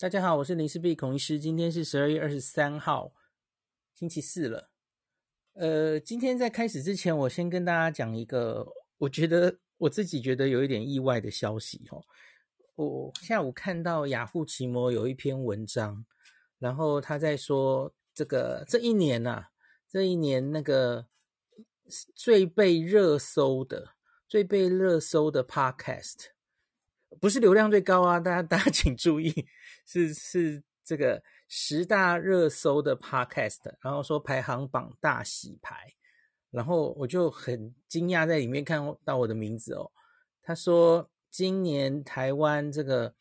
大家好，我是林氏璧孔医师。今天是十二月二十三号，星期四了。呃，今天在开始之前，我先跟大家讲一个，我觉得我自己觉得有一点意外的消息哦。我下午看到雅虎奇摩有一篇文章，然后他在说这个这一年呐、这一年那个最被热搜的、最被热搜的 Podcast，不是流量最高啊，大家大家请注意。是是这个十大热搜的 podcast，然后说排行榜大洗牌，然后我就很惊讶，在里面看到我的名字哦。他说今年台湾这个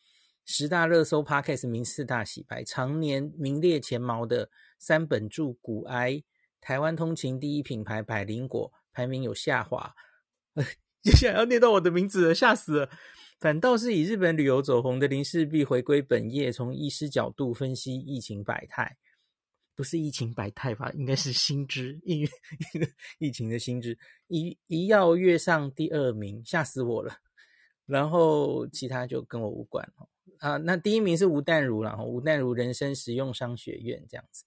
十大热搜 podcast 名次大洗牌，常年名列前茅的三本柱股癌、台湾通勤第一品牌百灵果排名有下滑，接下来要念到我的名字了，吓死了。反倒是以日本旅游走红的林氏璧回归本业，从医师角度分析疫情百态，不是疫情百态吧？应该是新知疫 疫情的新知，一一要跃上第二名，吓死我了。然后其他就跟我无关啊。那第一名是吴淡如，了吴淡如人生实用商学院这样子。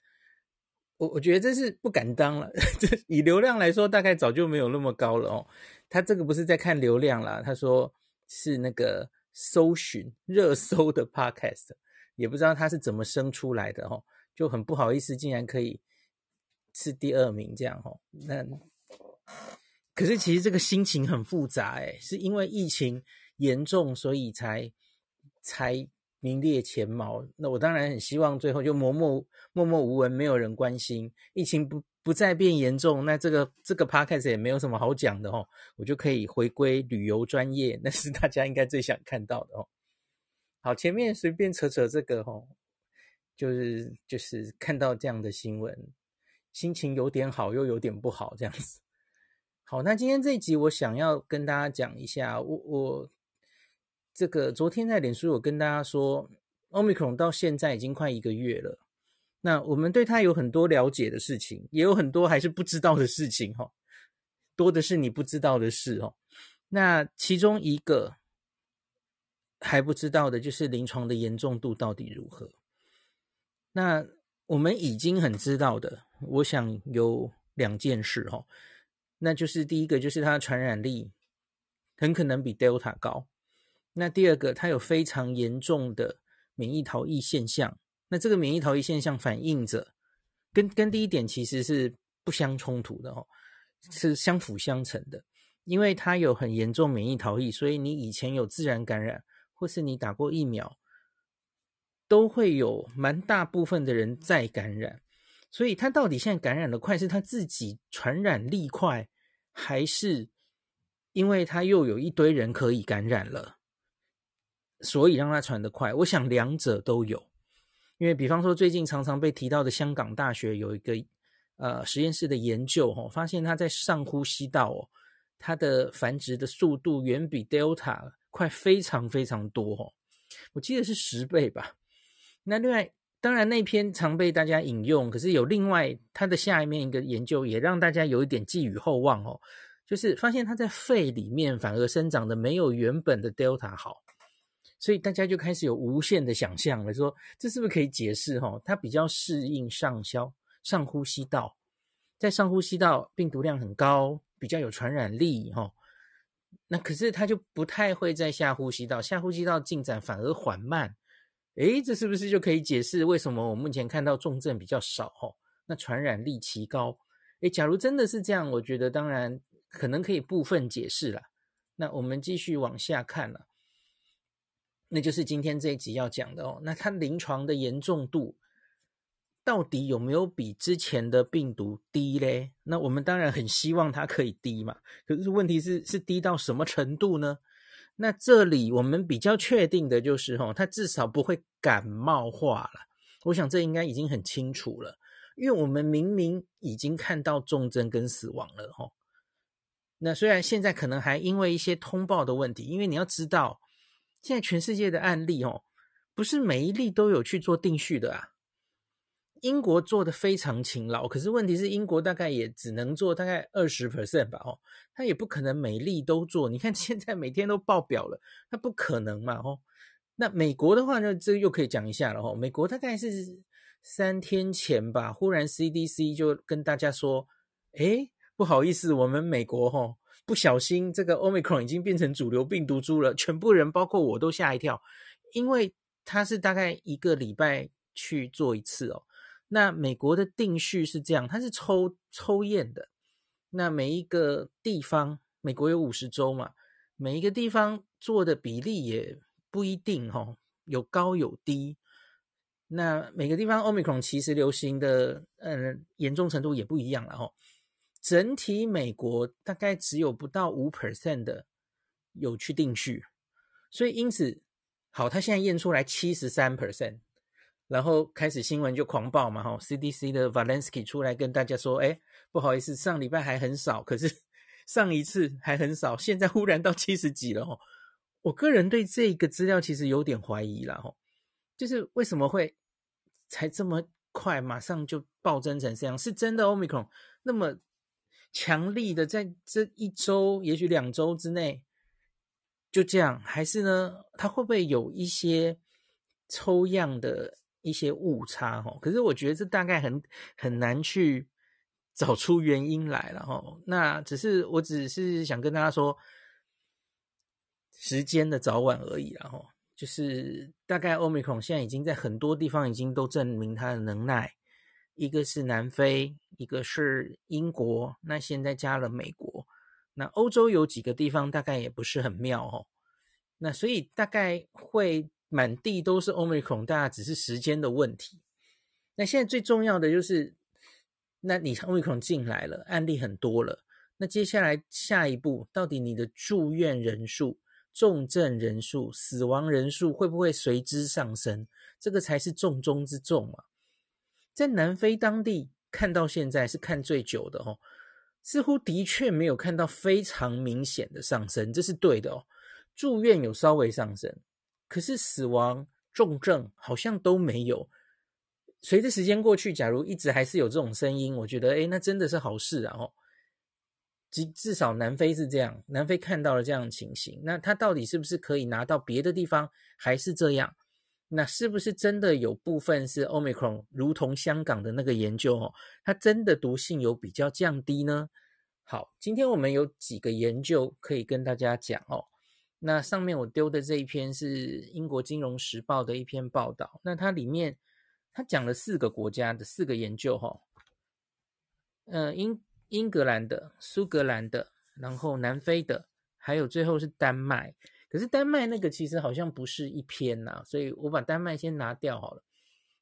我我觉得这是不敢当了，这以流量来说，大概早就没有那么高了哦。他这个不是在看流量啦，他说。是那个搜寻热搜的 podcast，也不知道他是怎么生出来的哦，就很不好意思，竟然可以是第二名这样哦。那可是其实这个心情很复杂诶，是因为疫情严重，所以才才名列前茅。那我当然很希望最后就默默默默无闻，没有人关心疫情不。不再变严重，那这个这个 podcast 也没有什么好讲的哦，我就可以回归旅游专业，那是大家应该最想看到的哦。好，前面随便扯扯这个哦，就是就是看到这样的新闻，心情有点好，又有点不好这样子。好，那今天这一集我想要跟大家讲一下，我我这个昨天在脸书有跟大家说，Omicron 到现在已经快一个月了。那我们对他有很多了解的事情，也有很多还是不知道的事情，哈，多的是你不知道的事，哦。那其中一个还不知道的就是临床的严重度到底如何？那我们已经很知道的，我想有两件事，哈，那就是第一个就是它的传染力很可能比 Delta 高，那第二个它有非常严重的免疫逃逸现象。那这个免疫逃逸现象反映着，跟跟第一点其实是不相冲突的哦，是相辅相成的。因为它有很严重免疫逃逸，所以你以前有自然感染，或是你打过疫苗，都会有蛮大部分的人再感染。所以他到底现在感染的快，是他自己传染力快，还是因为他又有一堆人可以感染了，所以让他传得快？我想两者都有。因为，比方说，最近常常被提到的香港大学有一个呃实验室的研究，哦，发现它在上呼吸道哦，它的繁殖的速度远比 Delta 快非常非常多哦，我记得是十倍吧。那另外，当然那篇常被大家引用，可是有另外它的下一面一个研究也让大家有一点寄予厚望哦，就是发现它在肺里面反而生长的没有原本的 Delta 好。所以大家就开始有无限的想象了，说这是不是可以解释哈？它比较适应上消上呼吸道，在上呼吸道病毒量很高，比较有传染力哈。那可是它就不太会在下呼吸道，下呼吸道进展反而缓慢。诶，这是不是就可以解释为什么我目前看到重症比较少哈？那传染力奇高。诶，假如真的是这样，我觉得当然可能可以部分解释了。那我们继续往下看了。那就是今天这一集要讲的哦。那它临床的严重度到底有没有比之前的病毒低嘞？那我们当然很希望它可以低嘛。可是问题是，是低到什么程度呢？那这里我们比较确定的就是，哦，它至少不会感冒化了。我想这应该已经很清楚了，因为我们明明已经看到重症跟死亡了，哦。那虽然现在可能还因为一些通报的问题，因为你要知道。现在全世界的案例哦，不是每一例都有去做定序的啊。英国做的非常勤劳，可是问题是英国大概也只能做大概二十 percent 吧哦，他也不可能每例都做。你看 现在每天都爆表了，那不可能嘛哦。那美国的话呢，这又可以讲一下了哈。美国大概是三天前吧，忽然 CDC 就跟大家说，诶，不好意思，我们美国哈不小心这个 Omicron 已经变成主流病毒株了，全部人包括我都吓一跳，因为它是大概一个礼拜去做一次哦。那美国的定序是这样，它是抽抽验的，那每一个地方，美国有五十州嘛，每一个地方做的比例也。不一定哦，有高有低。那每个地方 Omicron 其实流行的，呃，严重程度也不一样了哈。整体美国大概只有不到五 percent 的有去定序，所以因此，好，他现在验出来七十三 percent，然后开始新闻就狂报嘛哈。CDC 的 Valensky 出来跟大家说，哎，不好意思，上礼拜还很少，可是 上一次还很少，现在忽然到七十几了哈。我个人对这个资料其实有点怀疑啦，吼，就是为什么会才这么快，马上就暴增成这样？是真的 Omicron 那么强力的在这一周，也许两周之内就这样，还是呢？它会不会有一些抽样的一些误差？哈，可是我觉得这大概很很难去 找出原因来了，哈。那只是我只是想跟大家说。时间的早晚而已，然后就是大概 Omicron 现在已经在很多地方已经都证明它的能耐，一个是南非，一个是英国，那现在加了美国，那欧洲有几个地方大概也不是很妙哦，那所以大概会满地都是 Omicron，大家只是时间的问题。那现在最重要的就是，那你 Omicron 进来了，案例很多了，那接下来下一步到底你的住院人数？重症人数、死亡人数会不会随之上升？这个才是重中之重嘛。在南非当地看到现在是看最久的哦，似乎的确没有看到非常明显的上升，这是对的哦。住院有稍微上升，可是死亡、重症好像都没有。随着时间过去，假如一直还是有这种声音，我觉得诶，那真的是好事啊哦。至至少南非是这样，南非看到了这样的情形，那它到底是不是可以拿到别的地方还是这样？那是不是真的有部分是 Omicron，如同香港的那个研究哦，它真的毒性有比较降低呢？好，今天我们有几个研究可以跟大家讲哦。那上面我丢的这一篇是英国金融时报的一篇报道，那它里面它讲了四个国家的四个研究哈、哦，英。英格兰的、苏格兰的，然后南非的，还有最后是丹麦。可是丹麦那个其实好像不是一篇呐、所以我把丹麦先拿掉好了。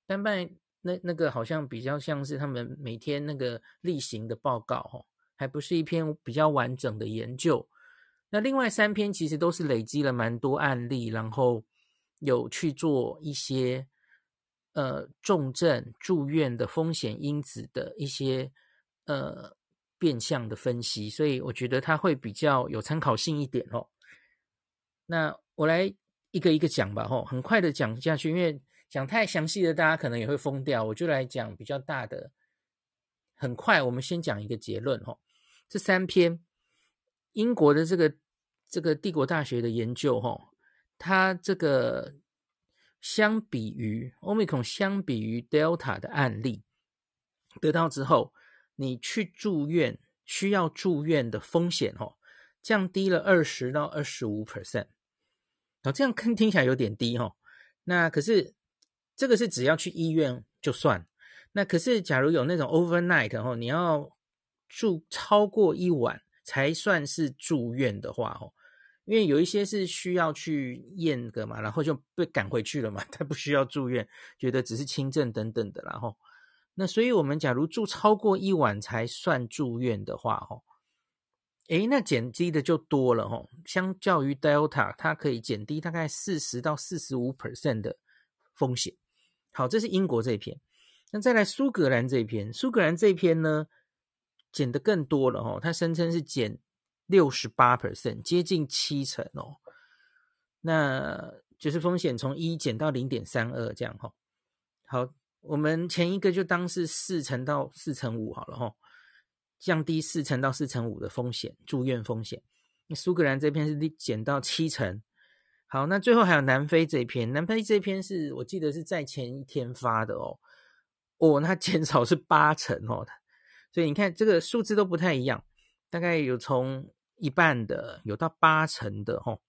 丹麦那那个好像比较像是他们每天那个例行的报告哦，还不是一篇比较完整的研究。那另外三篇其实都是累积了蛮多案例，然后有去做一些呃重症住院的风险因子的一些呃。变相的分析，所以我觉得它会比较有参考性一点哦。那我来一个一个讲吧，吼，很快的讲下去，因为讲太详细的，大家可能也会疯掉。我就来讲比较大的，很快，我们先讲一个结论，吼，这三篇英国的这个这个帝国大学的研究，吼，它这个相比于 Omicron，相比于 Delta 的案例得到之后。你去住院需要住院的风险哦，降低了二十到二十五 percent，好，这样看听起来有点低哦。那可是这个是只要去医院就算，那可是假如有那种 overnight 哦，你要住超过一晚才算是住院的话哦，因为有一些是需要去验个嘛，然后就被赶回去了嘛，他不需要住院，觉得只是轻症等等的，然后。那所以，我们假如住超过一晚才算住院的话，吼，诶，那减低的就多了，吼。相较于 Delta，它可以减低大概四十到四十五 percent 的风险。好，这是英国这篇。那再来苏格兰这篇，苏格兰这篇呢，减的更多了，吼。它声称是减六十八 percent，接近七成哦。那就是风险从一减到零点三二这样，吼。好。我们前一个就当是四成到四成五好了吼，降低四成到四成五的风险，住院风险。苏格兰这边是减到七成，好，那最后还有南非这篇，南非这篇是我记得是在前一天发的哦，哦，那减少是八成哦，所以你看这个数字都不太一样，大概有从一半的，有到八成的哦。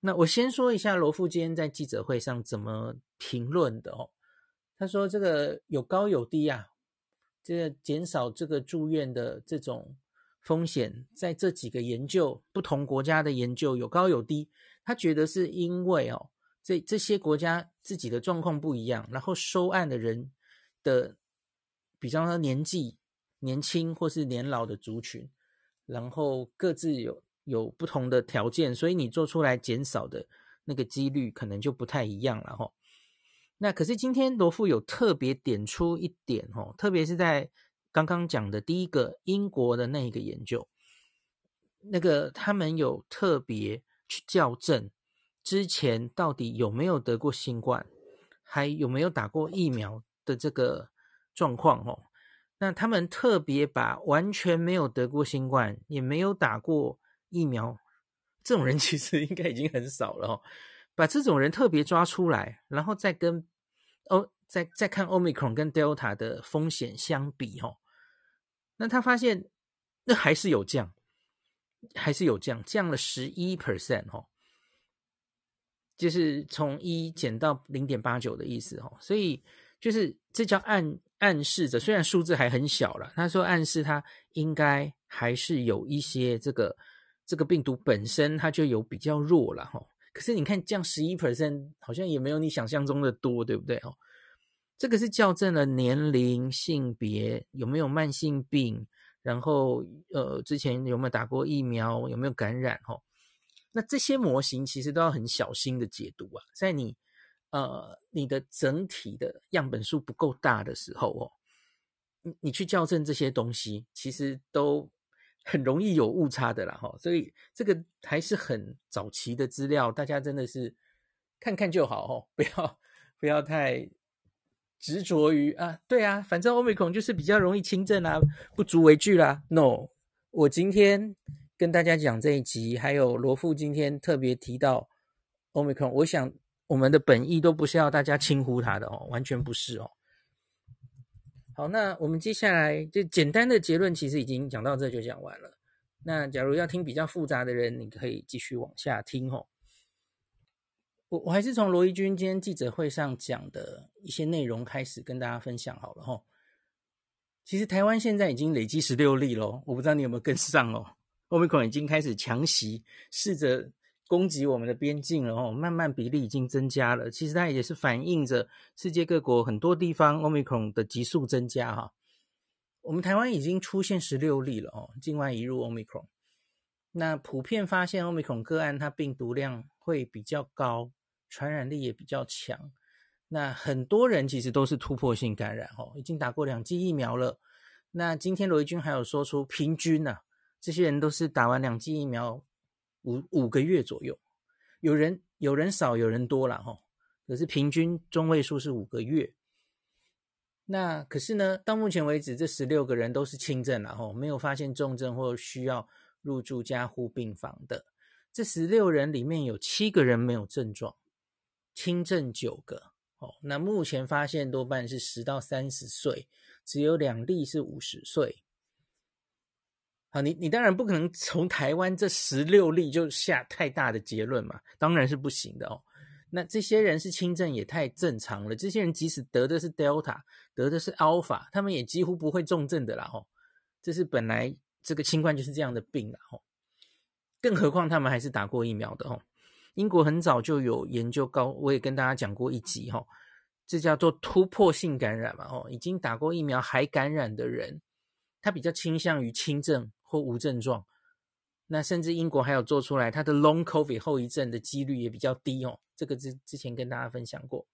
那我先说一下罗富今天在记者会上怎么评论的哦，他说这个有高有低啊，这个减少这个住院的这种风险，在这几个研究不同国家的研究有高有低。他觉得是因为哦，这这些国家自己的状况不一样，然后收案的人的，比方说年纪年轻或是年老的族群，然后各自有有不同的条件，所以你做出来减少的那个几率可能就不太一样了哈。那可是今天罗富有特别点出一点哦，特别是在刚刚讲的第一个英国的那一个研究，那个他们有特别。去校正之前到底有没有得过新冠，还有没有打过疫苗的这个状况哦。那他们特别把完全没有得过新冠，也没有打过疫苗，这种人其实应该已经很少了哦。把这种人特别抓出来，然后再跟哦，再再看 Omicron 跟 Delta 的风险相比哦，那他发现那还是有降。还是有降，降了十一 percent 哦，就是从一减到零点八九的意思哦，所以就是这叫暗暗示着，虽然数字还很小了，他说暗示他应该还是有一些这个这个病毒本身它就有比较弱了哈，可是你看降十一 percent 好像也没有你想象中的多，对不对哦？这个是校正了年龄、性别，有没有慢性病。然后，呃，之前有没有打过疫苗？有没有感染？哦，那这些模型其实都要很小心的解读啊，在你，呃，你的整体的样本数不够大的时候哦，你你去校正这些东西，其实都很容易有误差的啦，哈。所以这个还是很早期的资料，大家真的是看看就好哦，不要不要太。执着于啊，对啊，反正 Omicron 就是比较容易轻症啊，不足为惧啦。No，我今天跟大家讲这一集，还有罗富今天特别提到 Omicron，我想我们的本意都不是要大家轻忽它的哦，完全不是哦。好，那我们接下来就简单的结论，其实已经讲到这就讲完了。那假如要听比较复杂的人，你可以继续往下听哦。我我还是从罗一军今天记者会上讲的一些内容开始跟大家分享好了齁。其实台湾现在已经累积十六例咯，我不知道你有没有跟上哦。Omicron 已经开始强袭，试着攻击我们的边境了哦，慢慢比例已经增加了。其实它也是反映着世界各国很多地方 Omicron 的急速增加哈。我们台湾已经出现十六例了哦，境外移入 Omicron。那普遍发现 Omicron 个案，它病毒量会比较高。传染力也比较强，那很多人其实都是突破性感染哦，已经打过两剂疫苗了。那今天罗一军还有说出平均呢、啊，这些人都是打完两剂疫苗五五个月左右，有人有人少，有人多了哈，可是平均中位数是五个月。那可是呢，到目前为止这十六个人都是轻症了哈，没有发现重症或需要入住加护病房的。这十六人里面有七个人没有症状。轻症九个，哦，那目前发现多半是十到三十岁，只有两例是五十岁。啊，你你当然不可能从台湾这十六例就下太大的结论嘛，当然是不行的哦。那这些人是轻症也太正常了，这些人即使得的是 Delta，得的是 Alpha，他们也几乎不会重症的啦，吼。这是本来这个新冠就是这样的病啦，吼。更何况他们还是打过疫苗的，吼。英国很早就有研究高，我也跟大家讲过一集哈，这叫做突破性感染嘛，哦，已经打过疫苗还感染的人，他比较倾向于轻症或无症状。那甚至英国还有做出来，他的 Long COVID 后遗症的几率也比较低哦。这个之之前跟大家分享过。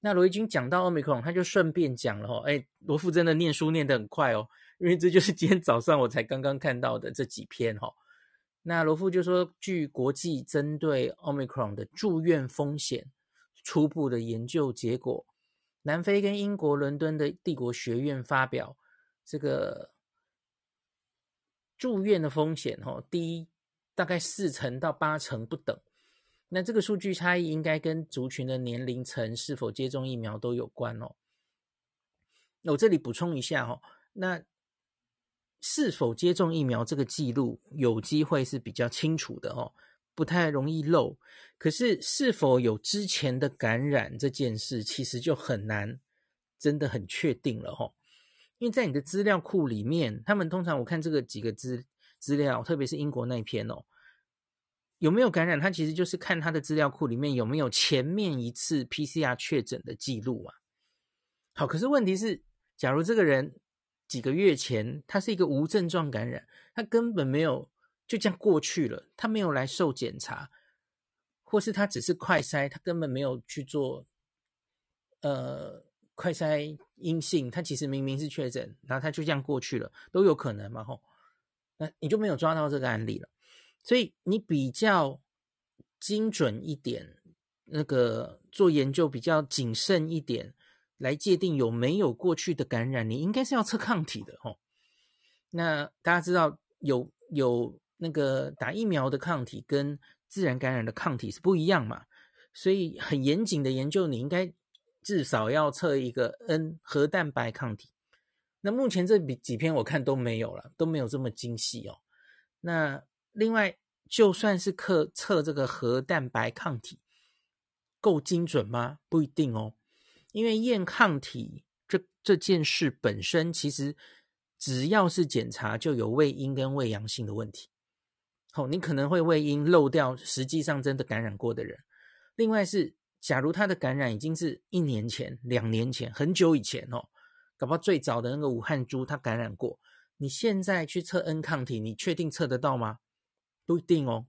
那罗一军讲到 Omicron，他就顺便讲了哦，哎，罗富真的念书念得很快哦，因为这就是今天早上我才刚刚看到的这几篇哈。那罗富就说，据国际针对 Omicron 的住院风险初步的研究结果，南非跟英国伦敦的帝国学院发表这个住院的风险，哦，低大概四成到八成不等。那这个数据差异应该跟族群的年龄层是否接种疫苗都有关哦。那我这里补充一下哦，那是否接种疫苗这个记录有机会是比较清楚的哦，不太容易漏。可是是否有之前的感染这件事，其实就很难，真的很确定了哦。因为在你的资料库里面，他们通常我看这个几个资资料，特别是英国那一篇哦。有没有感染？他其实就是看他的资料库里面有没有前面一次 PCR 确诊的记录啊。好，可是问题是，假如这个人几个月前他是一个无症状感染，他根本没有就这样过去了，他没有来受检查，或是他只是快筛，他根本没有去做呃快筛阴性，他其实明明是确诊，然后他就这样过去了，都有可能嘛吼。那你就没有抓到这个案例了。所以你比较精准一点，那个做研究比较谨慎一点，来界定有没有过去的感染，你应该是要测抗体的哦。那大家知道有有那个打疫苗的抗体跟自然感染的抗体是不一样嘛？所以很严谨的研究，你应该至少要测一个 N 核蛋白抗体。那目前这几几篇我看都没有了，都没有这么精细哦。那另外，就算是测测这个核蛋白抗体够精准吗？不一定哦，因为验抗体这这件事本身，其实只要是检查就有胃阴跟胃阳性的问题。好，你可能会胃阴漏掉实际上真的感染过的人。另外是，假如他的感染已经是一年前、两年前、很久以前哦，搞不好最早的那个武汉株他感染过，你现在去测 N 抗体，你确定测得到吗？不一定哦。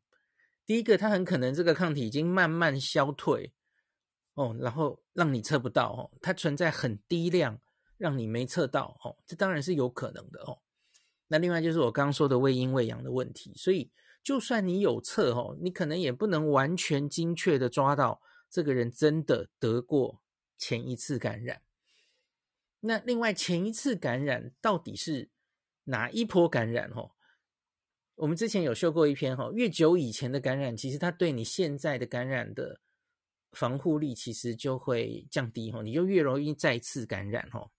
第一个，它很可能这个抗体已经慢慢消退哦，然后让你测不到哦，它存在很低量，让你没测到哦，这当然是有可能的哦。那另外就是我刚刚说的伪阴伪阳的问题，所以就算你有测哦，你可能也不能完全精确的抓到这个人真的得过前一次感染。那另外前一次感染到底是哪一波感染哦？我们之前有修过一篇哈，越久以前的感染，其实它对你现在的感染的防护力其实就会降低哈，你就越容易再次感染哈。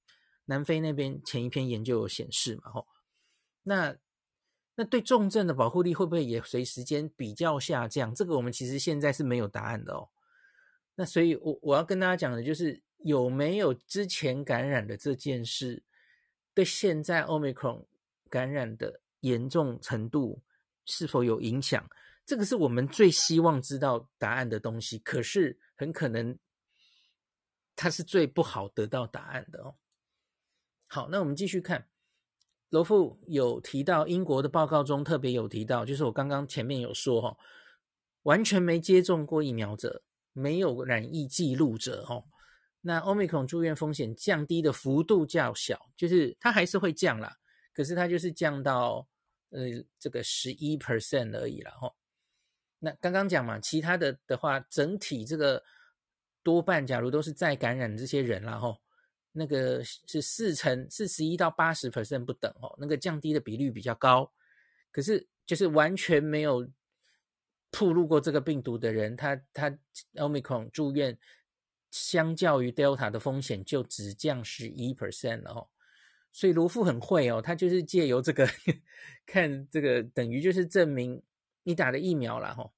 南非那边前一篇研究有显示嘛哈，那那对重症的保护力会不会也随时间比较下降？这个我们其实现在是没有答案的哦。那所以我我要跟大家讲的就是有没有之前感染的这件事，对现在 Omicron 感染的。严重程度是否有影响？这个是我们最希望知道答案的东西。可是很可能它是最不好得到答案的哦。好，那我们继续看，罗富有提到英国的报告中特别有提到，就是我刚刚前面有说哈，完全没接种过疫苗者，没有染疫记录者哦，那 Omicron 住院风险降低的幅度较小，就是它还是会降啦，可是它就是降到。呃，这个十一 percent 而已了哈。那刚刚讲嘛，其他的的话，整体这个多半，假如都是再感染的这些人了哈，那个是四成四十一到八十 percent 不等哦，那个降低的比率比较高。可是就是完全没有曝露过这个病毒的人，他他 Omicron 住院，相较于 Delta 的风险就只降十一 percent 了哦。所以罗富很会哦，他就是借由这个 看这个，等于就是证明你打了疫苗了哈。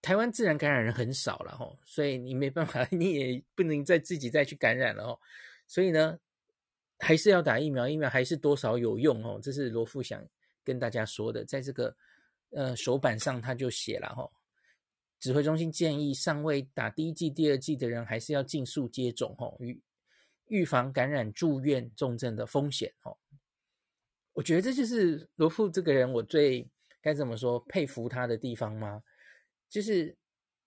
台湾自然感染人很少了哈，所以你没办法，你也不能再自己再去感染了哦。所以呢，还是要打疫苗，疫苗还是多少有用哦。这是罗富想跟大家说的，在这个呃手板上他就写了哈。指挥中心建议尚未打第一剂、第二剂的人，还是要尽速接种哦。预预防感染、住院、重症的风险哦，我觉得这就是罗富这个人，我最该怎么说佩服他的地方吗？就是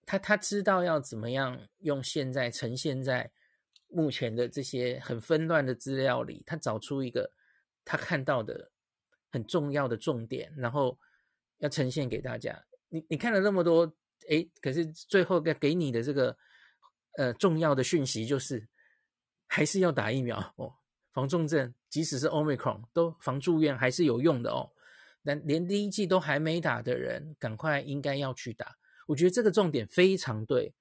他他知道要怎么样用现在呈现在目前的这些很纷乱的资料里，他找出一个他看到的很重要的重点，然后要呈现给大家。你你看了那么多，诶，可是最后要给你的这个呃重要的讯息就是。还是要打疫苗哦，防重症，即使是 Omicron 都防住院还是有用的哦。但连第一剂都还没打的人，赶快应该要去打。我觉得这个重点非常对，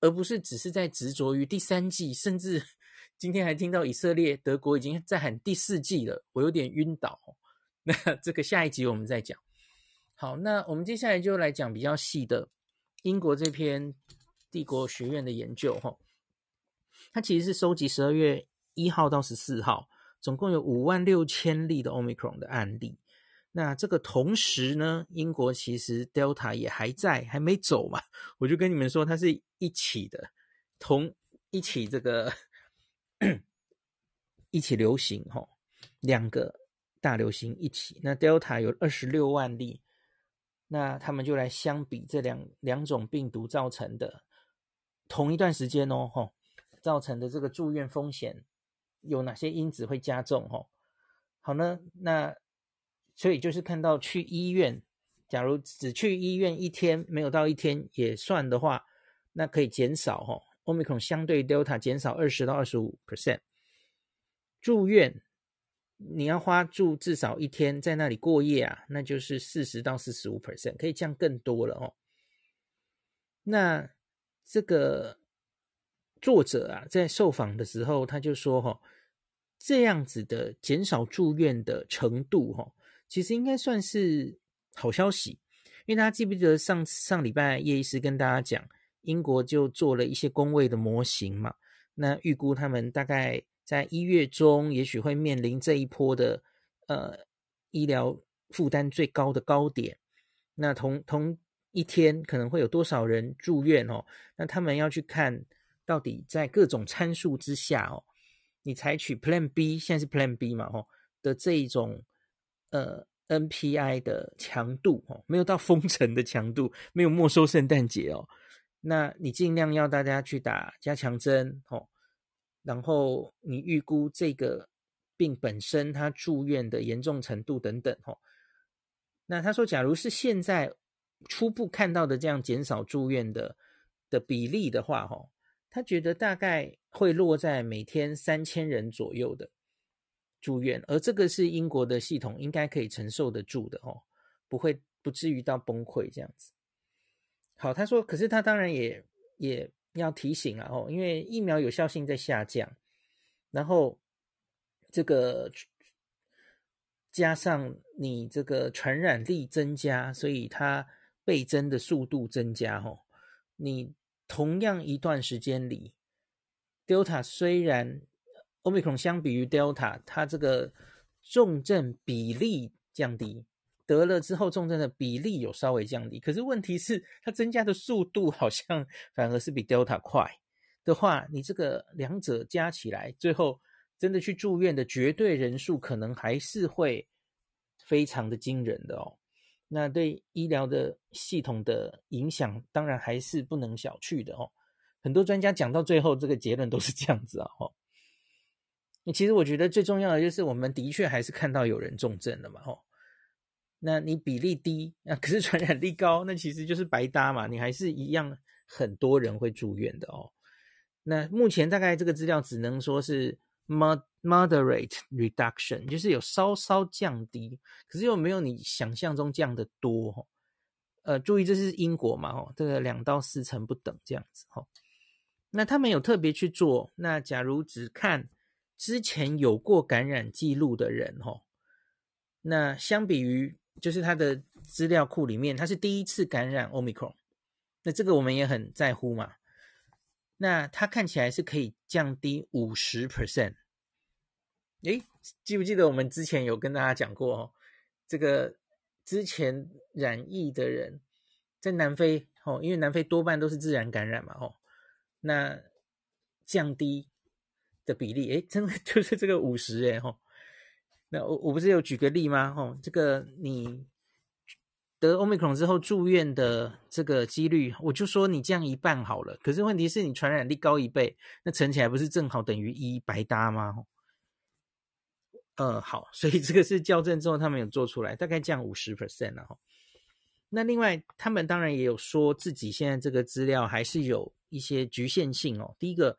而不是只是在执着于第三剂，甚至今天还听到以色列、德国已经在喊第四剂了，我有点晕倒。那这个下一集我们再讲。好，那我们接下来就来讲比较细的英国这篇帝国学院的研究哈，它其实是收集十二月一号到十四号，总共有五万六千例的 Omicron 的案例。那这个同时呢，英国其实 Delta 也还在，还没走嘛。我就跟你们说，它是一起的，同一起这个一起流行哈，两个大流行一起。那 Delta 有二十六万例。那他们就来相比这两两种病毒造成的同一段时间哦，吼，造成的这个住院风险有哪些因子会加重？吼，好呢，那所以就是看到去医院，假如只去医院一天没有到一天也算的话，那可以减少吼，Omicron 相对 Delta 减少二十到二十五 percent 住院。你要花住至少一天在那里过夜啊，那就是四十到四十五 percent，可以降更多了哦。那这个作者啊，在受访的时候他就说哈，这样子的减少住院的程度哈，其实应该算是好消息，因为大家记不记得上上礼拜叶医师跟大家讲，英国就做了一些工位的模型嘛，那预估他们大概。在一月中，也许会面临这一波的呃医疗负担最高的高点。那同同一天可能会有多少人住院哦？那他们要去看到底在各种参数之下哦，你采取 Plan B，现在是 Plan B 嘛？哦的这一种呃 NPI 的强度哦，没有到封城的强度，没有没收圣诞节哦。那你尽量要大家去打加强针哦。然后你预估这个病本身他住院的严重程度等等，吼。那他说，假如是现在初步看到的这样减少住院的的比例的话，吼，他觉得大概会落在每天三千人左右的住院，而这个是英国的系统应该可以承受得住的，哦，不会不至于到崩溃这样子。好，他说，可是他当然也也。要提醒啊，哦，因为疫苗有效性在下降，然后这个加上你这个传染力增加，所以它倍增的速度增加，哦，你同样一段时间里，Delta 虽然 Omicron 相比于 Delta，它这个重症比例降低。得了之后重症的比例有稍微降低，可是问题是它增加的速度好像 反而是比 Delta 快的话，你这个两者加起来，最后真的去住院的绝对人数可能还是会非常的惊人的哦。那对医疗的系统的影响，当然还是不能小觑的哦。很多专家讲到最后，这个结论都是这样子啊。哦，其实我觉得最重要的就是，我们的确还是看到有人重症了嘛。哦。那你比例低啊，可是传染力高，那其实就是白搭嘛。你还是一样很多人会住院的哦。那目前大概这个资料只能说是 moderate reduction，就是有稍稍降低，可是又没有你想象中降得多哦。呃，注意这是英国嘛，哦，这个两到四成不等这样子哦。那他们有特别去做，那假如只看之前有过感染记录的人哦，那相比于。就是他的资料库里面，他是第一次感染 Omicron，那这个我们也很在乎嘛。那他看起来是可以降低五十 percent。诶，记不记得我们之前有跟大家讲过哦？这个之前染疫的人在南非哦，因为南非多半都是自然感染嘛哦，那降低的比例，诶，真的 就是这个五十诶吼。那我我不是有举个例吗？哦，这个你得 Omicron 之后住院的这个几率，我就说你降一半好了。可是问题是你传染力高一倍，那乘起来不是正好等于一，白搭吗？呃，好，所以这个是校正之后他们有做出来，大概降五十 percent 了哈。那另外他们当然也有说自己现在这个资料还是有一些局限性哦。第一个，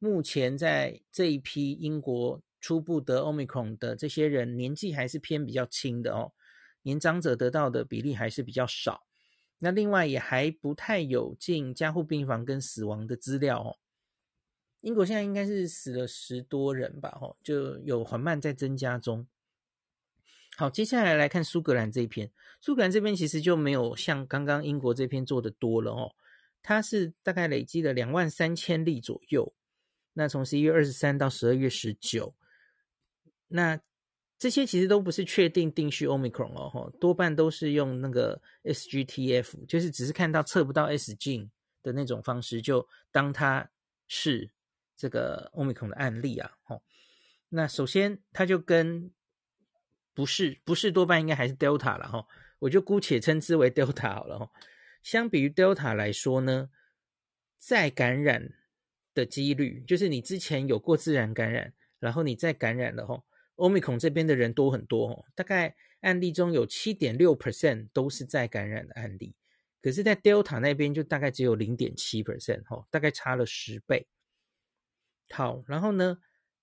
目前在这一批英国。初步得 Omicron 的这些人年纪还是偏比较轻的哦，年长者得到的比例还是比较少。那另外也还不太有进加护病房跟死亡的资料哦。英国现在应该是死了十多人吧，哦，就有缓慢在增加中。好，接下来来看苏格兰这一篇，苏格兰这边其实就没有像刚刚英国这篇做的多了哦，它是大概累积了两万三千例左右。那从十一月二十三到十二月十九，那这些其实都不是确定定序 Omicron 哦，多半都是用那个 SGTF，就是只是看到测不到 Sg 的那种方式，就当它是。这个 Omicron 的案例啊，哦，那首先它就跟不是不是多半应该还是 Delta 了哈，我就姑且称之为 Delta 好了哈。相比于 Delta 来说呢，再感染的几率，就是你之前有过自然感染，然后你再感染了哈，Omicron 这边的人多很多哦，大概案例中有七点六 percent 都是再感染的案例，可是，在 Delta 那边就大概只有零点七 percent 哈，大概差了十倍。好，然后呢，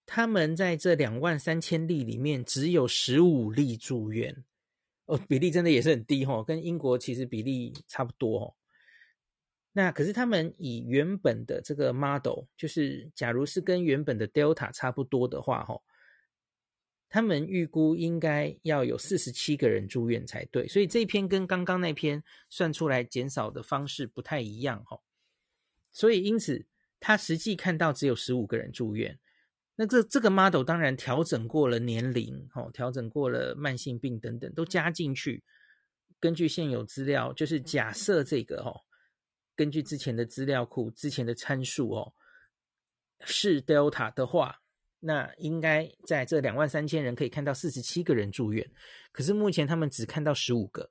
他们在这两万三千例里面，只有十五例住院，哦，比例真的也是很低哦，跟英国其实比例差不多哦。那可是他们以原本的这个 model，就是假如是跟原本的 Delta 差不多的话，哈，他们预估应该要有四十七个人住院才对，所以这篇跟刚刚那篇算出来减少的方式不太一样哈，所以因此。他实际看到只有十五个人住院，那这这个 model 当然调整过了年龄，哦，调整过了慢性病等等都加进去。根据现有资料，就是假设这个哦，根据之前的资料库、之前的参数哦，是 Delta 的话，那应该在这两万三千人可以看到四十七个人住院。可是目前他们只看到十五个，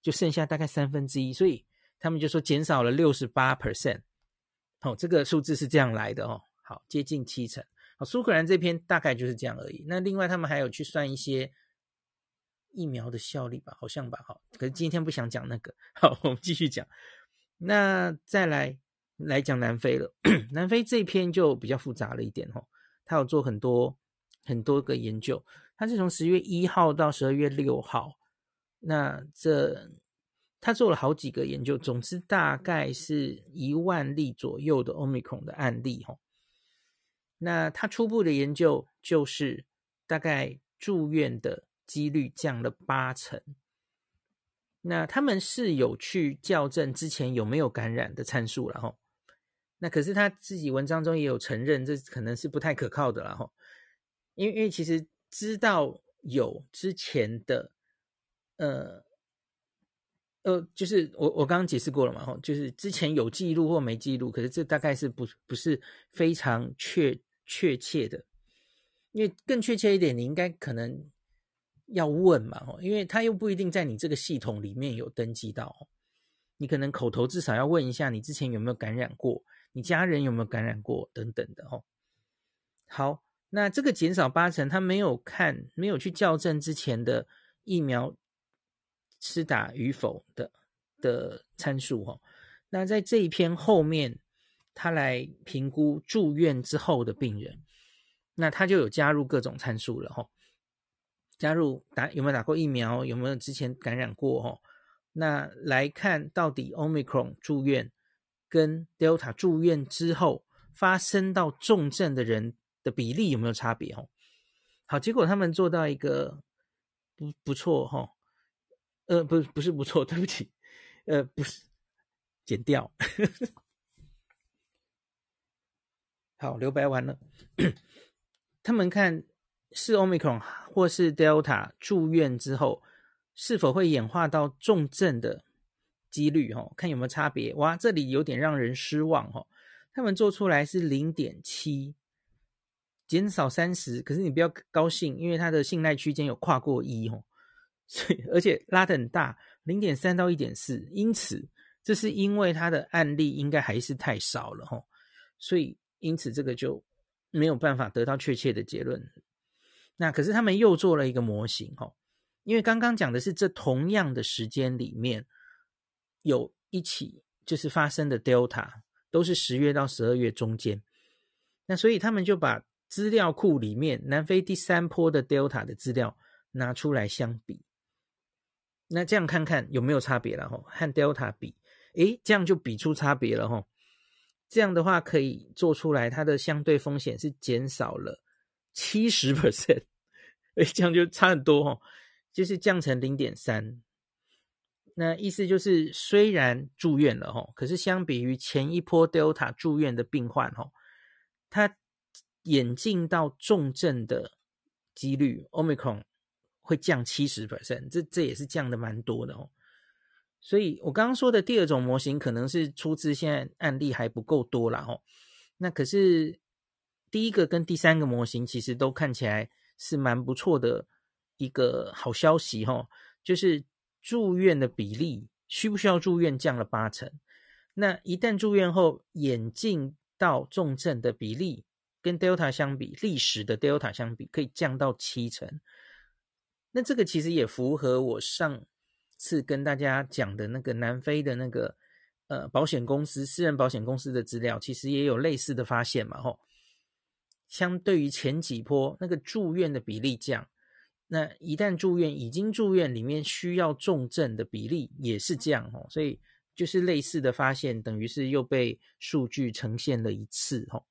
就剩下大概三分之一，所以他们就说减少了六十八 percent。哦，这个数字是这样来的哦，好，接近七成。好，苏格兰这篇大概就是这样而已。那另外他们还有去算一些疫苗的效力吧，好像吧，好。可是今天不想讲那个，好，我们继续讲。那再来来讲南非了，南非这篇就比较复杂了一点哦，他有做很多很多个研究，他是从十月一号到十二月六号，那这。他做了好几个研究，总之大概是一万例左右的 Omicron 的案例哈。那他初步的研究就是大概住院的几率降了八成。那他们是有去校正之前有没有感染的参数了哈。那可是他自己文章中也有承认，这可能是不太可靠的了哈。因为因为其实知道有之前的呃。呃，就是我我刚刚解释过了嘛，吼，就是之前有记录或没记录，可是这大概是不不是非常确确切的，因为更确切一点，你应该可能要问嘛，哈，因为他又不一定在你这个系统里面有登记到，你可能口头至少要问一下，你之前有没有感染过，你家人有没有感染过等等的，吼。好，那这个减少八成，他没有看，没有去校正之前的疫苗。施打与否的的参数哈，那在这一篇后面，他来评估住院之后的病人，那他就有加入各种参数了哈，加入打有没有打过疫苗，有没有之前感染过哈，那来看到底 Omicron 住院跟 Delta 住院之后发生到重症的人的比例有没有差别哦？好，结果他们做到一个不不错哈。呃，不，不是不错，对不起，呃，不是，剪掉，好，留白完了。他们看是 Omicron 或是 Delta 住院之后，是否会演化到重症的几率，哈，看有没有差别。哇，这里有点让人失望，哈，他们做出来是零点七，减少三十，可是你不要高兴，因为它的信赖区间有跨过一，哦。所以，而且拉得很大，零点三到一点四，因此这是因为它的案例应该还是太少了哈，所以因此这个就没有办法得到确切的结论。那可是他们又做了一个模型哈，因为刚刚讲的是这同样的时间里面有一起就是发生的 Delta 都是十月到十二月中间，那所以他们就把资料库里面南非第三波的 Delta 的资料拿出来相比。那这样看看有没有差别了哈？和 Delta 比，诶，这样就比出差别了哈。这样的话可以做出来，它的相对风险是减少了七十 percent，诶，这样就差很多哈，就是降成零点三。那意思就是，虽然住院了哈，可是相比于前一波 Delta 住院的病患哈，他演进到重症的几率，Omicron 会降七十 percent，这这也是降的蛮多的哦。所以我刚刚说的第二种模型，可能是出自现在案例还不够多啦。哦。那可是第一个跟第三个模型，其实都看起来是蛮不错的一个好消息哈，就是。住院的比例需不需要住院降了八成？那一旦住院后演进到重症的比例跟 Delta 相比，历史的 Delta 相比可以降到七成。那这个其实也符合我上次跟大家讲的那个南非的那个呃保险公司私人保险公司的资料，其实也有类似的发现嘛。吼，相对于前几波那个住院的比例降。那一旦住院，已经住院里面需要重症的比例也是这样哦，所以就是类似的发现，等于是又被数据呈现了一次哦。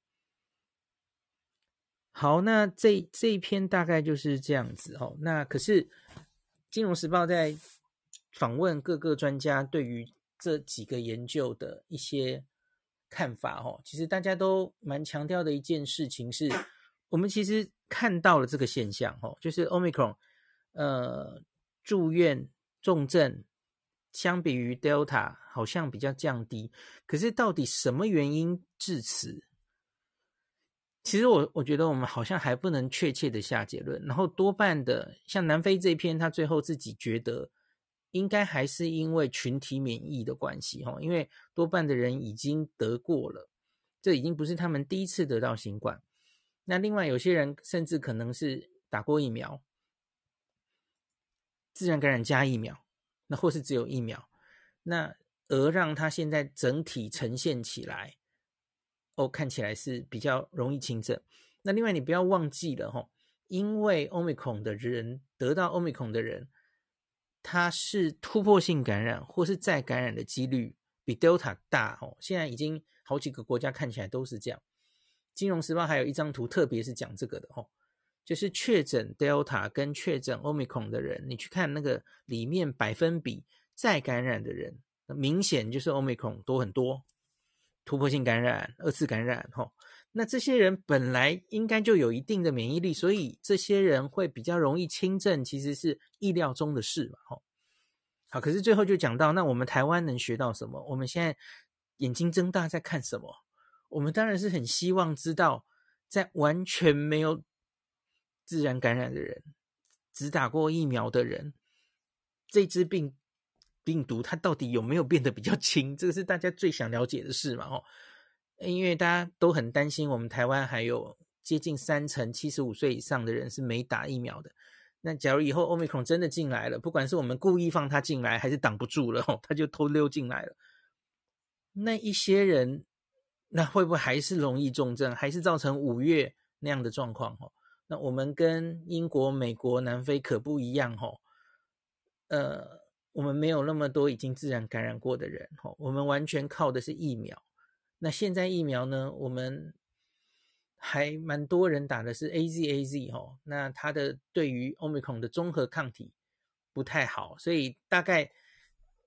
好，那这这一篇大概就是这样子哦。那可是《金融时报》在访问各个专家对于这几个研究的一些看法哦，其实大家都蛮强调的一件事情是。我们其实看到了这个现象，哦，就是 Omicron，呃，住院重症相比于 Delta 好像比较降低，可是到底什么原因致此？其实我我觉得我们好像还不能确切的下结论。然后多半的像南非这一篇，他最后自己觉得应该还是因为群体免疫的关系，哈，因为多半的人已经得过了，这已经不是他们第一次得到新冠。那另外有些人甚至可能是打过疫苗，自然感染加疫苗，那或是只有疫苗，那而让他现在整体呈现起来，哦，看起来是比较容易轻症。那另外你不要忘记了哈，因为 Omicron 的人得到 Omicron 的人，他是突破性感染或是再感染的几率比 Delta 大哦。现在已经好几个国家看起来都是这样。金融时报还有一张图，特别是讲这个的哦，就是确诊 Delta 跟确诊 Omicron 的人，你去看那个里面百分比再感染的人，明显就是 Omicron 多很多，突破性感染、二次感染哈。那这些人本来应该就有一定的免疫力，所以这些人会比较容易轻症，其实是意料中的事嘛。哈，好，可是最后就讲到，那我们台湾能学到什么？我们现在眼睛睁大在看什么？我们当然是很希望知道，在完全没有自然感染的人，只打过疫苗的人，这支病病毒它到底有没有变得比较轻？这个是大家最想了解的事嘛？哦，因为大家都很担心，我们台湾还有接近三成七十五岁以上的人是没打疫苗的。那假如以后 Omicron 真的进来了，不管是我们故意放它进来，还是挡不住了，哦，它就偷溜进来了，那一些人。那会不会还是容易重症，还是造成五月那样的状况？哦，那我们跟英国、美国、南非可不一样，哦，呃，我们没有那么多已经自然感染过的人，哦，我们完全靠的是疫苗。那现在疫苗呢？我们还蛮多人打的是 AZ，AZ，哦，那它的对于 Omicron 的综合抗体不太好，所以大概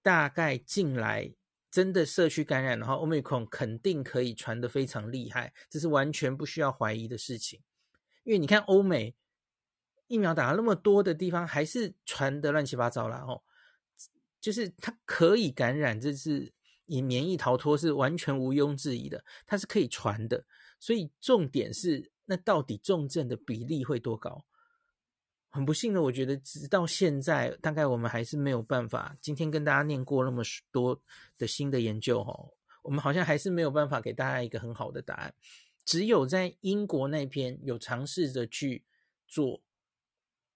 大概进来。真的社区感染的话，Omicron 肯定可以传得非常厉害，这是完全不需要怀疑的事情。因为你看欧美疫苗打了那么多的地方，还是传得乱七八糟啦。哦。就是它可以感染，这是以免疫逃脱是完全毋庸置疑的，它是可以传的。所以重点是，那到底重症的比例会多高？很不幸的，我觉得直到现在，大概我们还是没有办法。今天跟大家念过那么多的新的研究，哈，我们好像还是没有办法给大家一个很好的答案。只有在英国那边有尝试着去做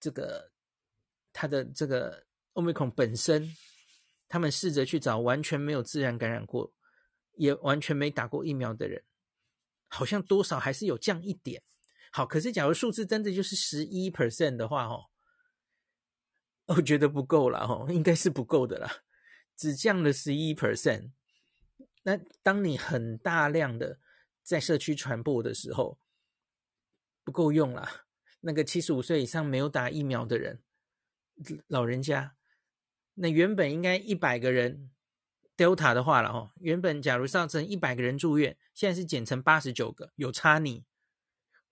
这个，他的这个 Omicron 本身，他们试着去找完全没有自然感染过，也完全没打过疫苗的人，好像多少还是有降一点。好，可是假如数字真的就是十一 percent 的话，哦，我觉得不够了哦，应该是不够的啦，只降了十一 percent。那当你很大量的在社区传播的时候，不够用啦。那个七十五岁以上没有打疫苗的人，老人家，那原本应该一百个人 Delta 的话了哦，原本假如上成一百个人住院，现在是减成八十九个，有差你？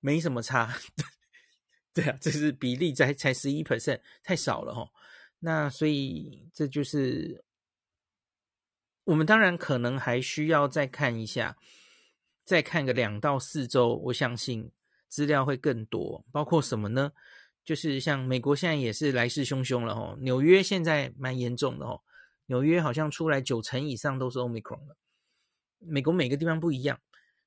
没什么差。对啊，这是比例才才十一 percent，太少了哦。那所以这就是我们当然可能还需要再看一下，再看个两到四周，我相信资料会更多。包括什么呢？就是像美国现在也是来势汹汹了哦，纽约现在蛮严重的哦，纽约好像出来九成以上都是 Omicron 了。美国每个地方不一样，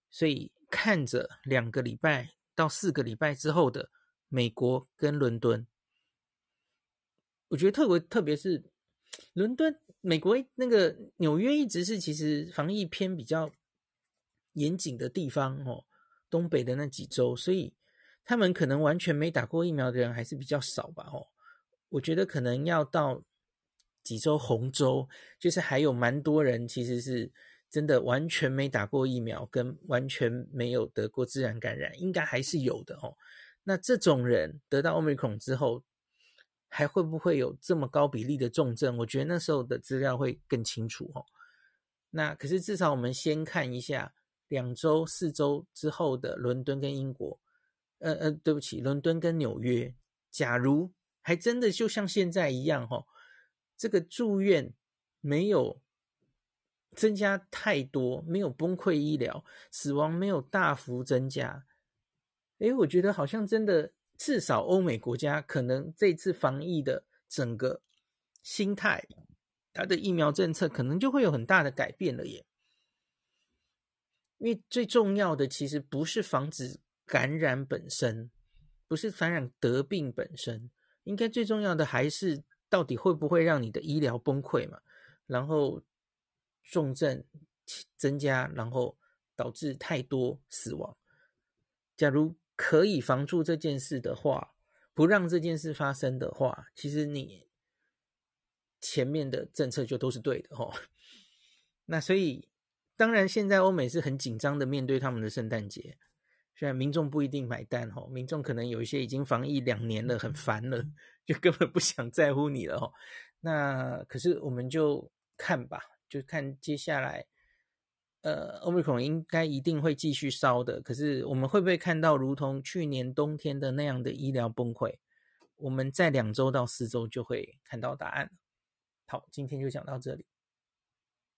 所以看着两个礼拜到四个礼拜之后的。美国跟伦敦，我觉得特别特别是伦敦，美国那个纽约一直是其实防疫偏比较严谨的地方哦，东北的那几州，所以他们可能完全没打过疫苗的人还是比较少吧哦，我觉得可能要到几州红州，就是还有蛮多人其实是真的完全没打过疫苗，跟完全没有得过自然感染，应该还是有的哦。那这种人得到 Omicron 之后，还会不会有这么高比例的重症？我觉得那时候的资料会更清楚哦。那可是至少我们先看一下两周、四周之后的伦敦跟英国，呃呃，对不起，伦敦跟纽约。假如还真的就像现在一样哦，这个住院没有增加太多，没有崩溃医疗，死亡没有大幅增加。诶，我觉得好像真的，至少欧美国家可能这次防疫的整个心态，它的疫苗政策可能就会有很大的改变了耶。因为最重要的其实不是防止感染本身，不是传染得病本身，应该最重要的还是到底会不会让你的医疗崩溃嘛，然后重症增加，然后导致太多死亡。假如可以防住这件事的话，不让这件事发生的话，其实你前面的政策就都是对的哦。那所以，当然现在欧美是很紧张的面对他们的圣诞节，虽然民众不一定买单哦，民众可能有一些已经防疫两年了，很烦了，就根本不想在乎你了哦。那可是我们就看吧，就看接下来。呃，Omicron 应该一定会继续烧的，可是我们会不会看到如同去年冬天的那样的医疗崩溃？我们在两周到四周就会看到答案。好，今天就讲到这里。